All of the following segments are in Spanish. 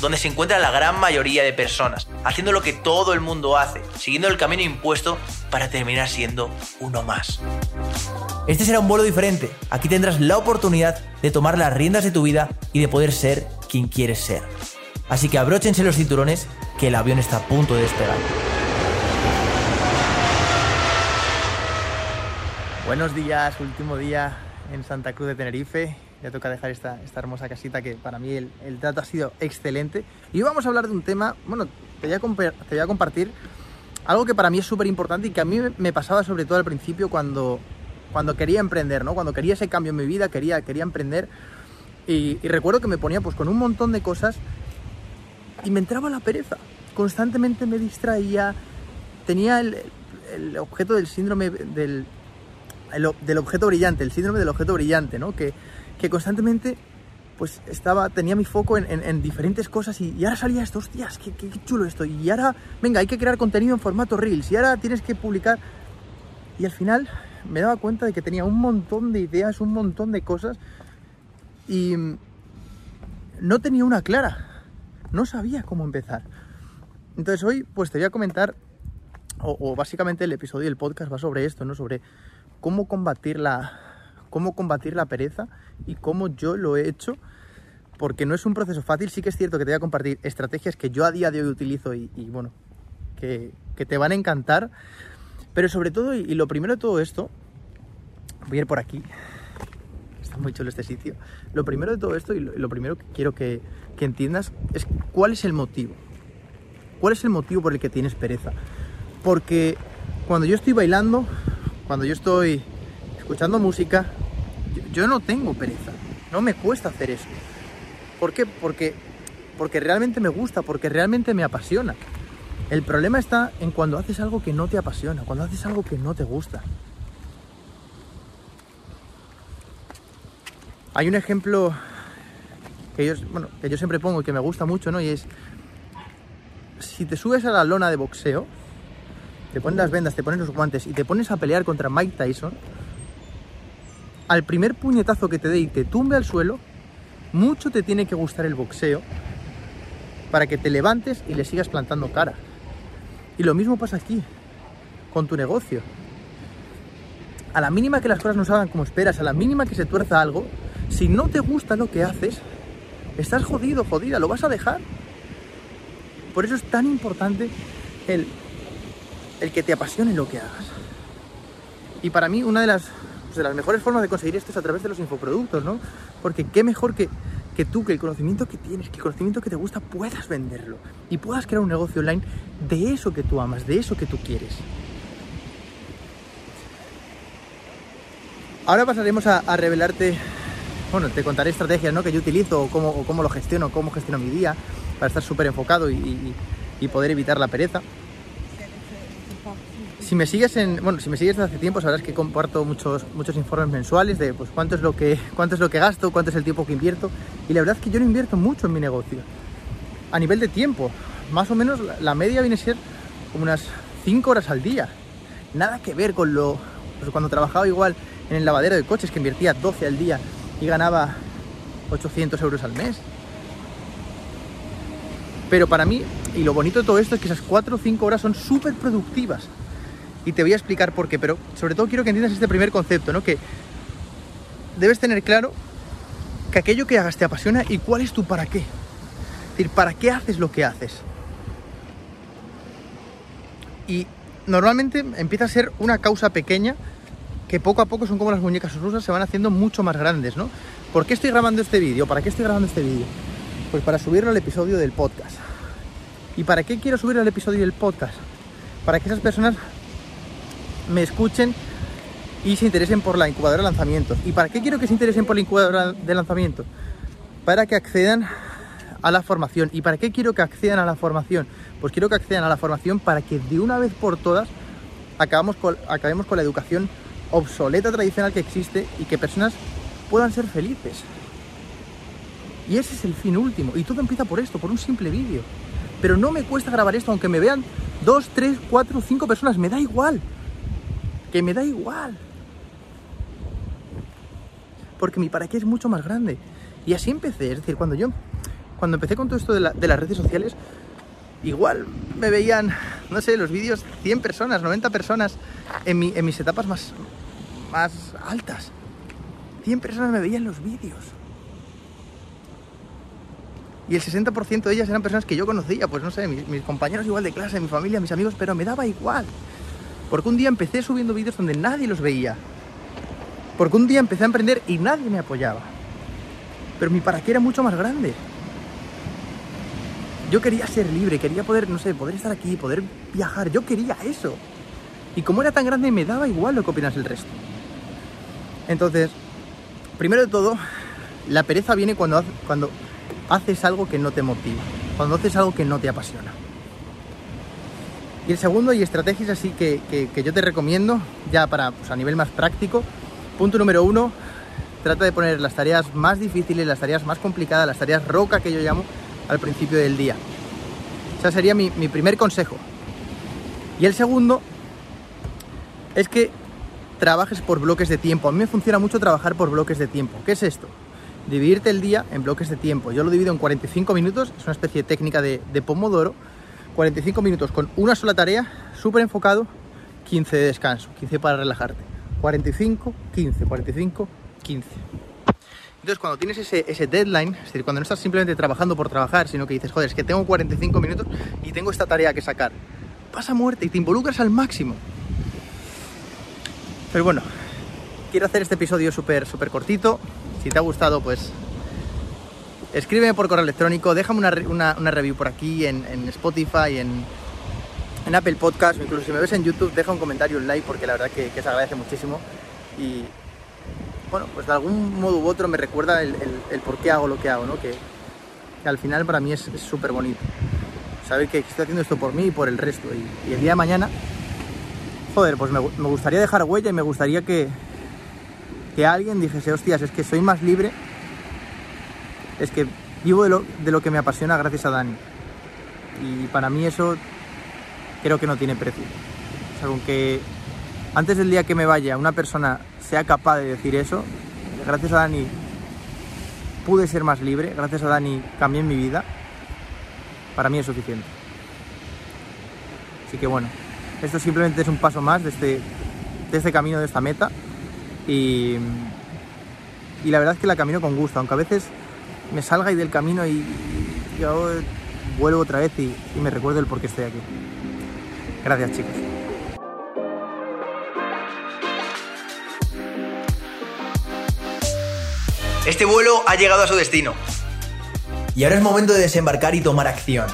donde se encuentra la gran mayoría de personas, haciendo lo que todo el mundo hace, siguiendo el camino impuesto para terminar siendo uno más. Este será un vuelo diferente. Aquí tendrás la oportunidad de tomar las riendas de tu vida y de poder ser quien quieres ser. Así que abróchense los cinturones que el avión está a punto de despegar. Buenos días, último día en Santa Cruz de Tenerife ya toca dejar esta, esta hermosa casita que para mí el, el, trato ha sido excelente. Y hoy vamos a hablar de un tema, bueno, te voy a, te voy a compartir algo que para mí es súper importante y que a mí me pasaba sobre todo al principio cuando, cuando quería emprender, ¿no? Cuando quería ese cambio en mi vida, quería, quería emprender. Y, y recuerdo que me ponía pues con un montón de cosas y me entraba la pereza. Constantemente me distraía, tenía el, el objeto del síndrome del, el, del objeto brillante, el síndrome del objeto brillante, ¿no? Que, que constantemente pues estaba, tenía mi foco en, en, en diferentes cosas y, ahora salía esto, hostias, qué, chulo esto. Y ahora, venga, hay que crear contenido en formato Reels y ahora tienes que publicar. Y al final me daba cuenta de que tenía un montón de ideas, un montón de cosas y no tenía una clara. No sabía cómo empezar. Entonces hoy pues te voy a comentar, o, o básicamente el episodio del podcast va sobre esto, ¿no? Sobre cómo combatir la, cómo combatir la pereza y cómo yo lo he hecho, porque no es un proceso fácil, sí que es cierto que te voy a compartir estrategias que yo a día de hoy utilizo y, bueno, que, te van a encantar, pero sobre todo, y, lo primero de todo esto, voy a ir por aquí, está muy chulo este sitio, lo primero de todo esto y lo, primero que quiero que entiendas es cuál es el motivo, cuál es el motivo por el que tienes pereza, porque cuando yo estoy bailando, cuando yo estoy escuchando música, yo, no tengo pereza, no me cuesta hacer eso. ¿Por qué? Porque, porque realmente me gusta, porque realmente me apasiona. El problema está en cuando haces algo que no te apasiona, cuando haces algo que no te gusta. Hay un ejemplo que yo siempre pongo y que me gusta mucho, ¿no? Y es, si te subes a la lona de boxeo, te pones las vendas, te pones los guantes y te pones a pelear contra Mike Tyson, al primer puñetazo que te dé y te tumbe al suelo, mucho te tiene que gustar el boxeo para que te levantes y le sigas plantando cara. Y lo mismo pasa aquí, con tu negocio. A la mínima que las cosas no salgan como esperas, a la mínima que se tuerza algo, si no te gusta lo que haces, estás jodido, jodida, lo vas a dejar. Por eso es tan importante el, el que te apasione lo que hagas. Y para mí una de las de las mejores formas de conseguir esto es a través de los infoproductos, ¿no? Porque qué mejor que, que tú, que el conocimiento que tienes, que el conocimiento que te gusta, puedas venderlo y puedas crear un negocio online de eso que tú amas, de eso que tú quieres. Ahora pasaremos a, revelarte, bueno, te contaré estrategias ¿no? que yo utilizo, o cómo, cómo lo gestiono, cómo gestiono mi día, para estar súper enfocado y poder evitar la pereza si me sigues en, bueno, si me sigues desde hace tiempo sabrás que comparto muchos, muchos informes mensuales de pues cuánto es lo que cuánto es lo que gasto, cuánto es el tiempo que invierto y la verdad es que yo no invierto mucho en mi negocio. A nivel de tiempo, más o menos la media viene a ser como unas 5 horas al día. Nada que ver con lo pues cuando trabajaba igual en el lavadero de coches que invertía 12 al día y ganaba 800 euros al mes. Pero para mí, y lo bonito de todo esto es que esas 4 o 5 horas son súper productivas y te voy a explicar por qué, pero sobre todo quiero que entiendas este primer concepto, ¿no? Que debes tener claro que aquello que hagas te apasiona y cuál es tu para qué. Es decir, ¿para qué haces lo que haces? Y normalmente empieza a ser una causa pequeña que poco a poco son como las muñecas rusas, se van haciendo mucho más grandes, ¿no? ¿Por qué estoy grabando este vídeo? ¿Para qué estoy grabando este vídeo? Pues para subirlo al episodio del podcast. ¿Y para qué quiero subirlo al episodio del podcast? Para que esas personas me escuchen y se interesen por la incubadora de lanzamientos. ¿Y para qué quiero que se interesen por la incubadora de lanzamientos? Para que accedan a la formación. ¿Y para qué quiero que accedan a la formación? Pues quiero que accedan a la formación para que de una vez por todas con, acabemos con la educación obsoleta tradicional que existe y que personas puedan ser felices. Y ese es el fin último. Y todo empieza por esto, por un simple vídeo. Pero no me cuesta grabar esto, aunque me vean dos, tres, cuatro, cinco personas. Me da igual. Que me da igual. Porque mi para qué es mucho más grande. Y así empecé. Es decir, cuando yo, cuando empecé con todo esto de, las redes sociales, igual me veían, no sé, los vídeos 100 personas, 90 personas en, mi, en mis etapas más, más altas. 100 personas me veían los vídeos. Y el 60% de ellas eran personas que yo conocía, pues no sé, mis, compañeros igual de clase, mi familia, mis amigos, pero me daba igual. Porque un día empecé subiendo vídeos donde nadie los veía. Porque un día empecé a emprender y nadie me apoyaba. Pero mi para qué era mucho más grande. Yo quería ser libre, quería poder, no sé, poder estar aquí, poder viajar. Yo quería eso. Y como era tan grande, me daba igual lo que opinas el resto. Entonces, primero de todo, la pereza viene cuando, cuando haces algo que no te motiva, cuando haces algo que no te apasiona. Y el segundo, y estrategias así que, que, yo te recomiendo, ya para pues, a nivel más práctico, punto número uno, trata de poner las tareas más difíciles, las tareas más complicadas, las tareas roca que yo llamo, al principio del día. O sea, sería mi, mi primer consejo. Y el segundo es que trabajes por bloques de tiempo. A mí me funciona mucho trabajar por bloques de tiempo. ¿Qué es esto? Dividirte el día en bloques de tiempo. Yo lo divido en 45 minutos, es una especie de técnica de Pomodoro. 45 minutos con una sola tarea, súper enfocado, 15 de descanso, 15 para relajarte. 45, 15, 45, 15. Entonces, cuando tienes ese, ese, deadline, es decir, cuando no estás simplemente trabajando por trabajar, sino que dices, joder, es que tengo 45 minutos y tengo esta tarea que sacar, pasa muerte y te involucras al máximo. Pero bueno, quiero hacer este episodio súper, súper cortito. Si te ha gustado, pues escríbeme por correo electrónico, déjame una, una, review por aquí en, en Spotify, en, en, Apple Podcast, incluso si me ves en YouTube, deja un comentario, un like, porque la verdad que, que se agradece muchísimo. Y bueno, pues de algún modo u otro me recuerda el, el, por qué hago lo que hago, ¿no? Que, que al final para mí es súper bonito. Saber que estoy haciendo esto por mí y por el resto. Y, y el día de mañana, joder, pues me, me, gustaría dejar huella y me gustaría que, que alguien dijese, hostias, es que soy más libre, es que vivo de lo, de lo que me apasiona gracias a Dani. Y para mí eso creo que no tiene precio. O sea, aunque antes del día que me vaya una persona sea capaz de decir eso, gracias a Dani pude ser más libre, gracias a Dani cambié mi vida, para mí es suficiente. Así que bueno, esto simplemente es un paso más de este, de este camino, de esta meta. Y, y, la verdad es que la camino con gusto, aunque a veces me salga ahí del camino y, y yo vuelvo otra vez y, y me recuerdo el por qué estoy aquí. Gracias chicos. Este vuelo ha llegado a su destino. Y ahora es momento de desembarcar y tomar acción.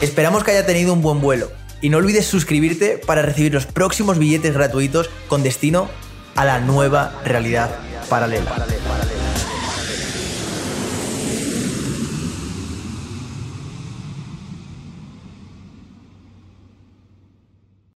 Esperamos que haya tenido un buen vuelo. Y no olvides suscribirte para recibir los próximos billetes gratuitos con destino a la nueva realidad paralela.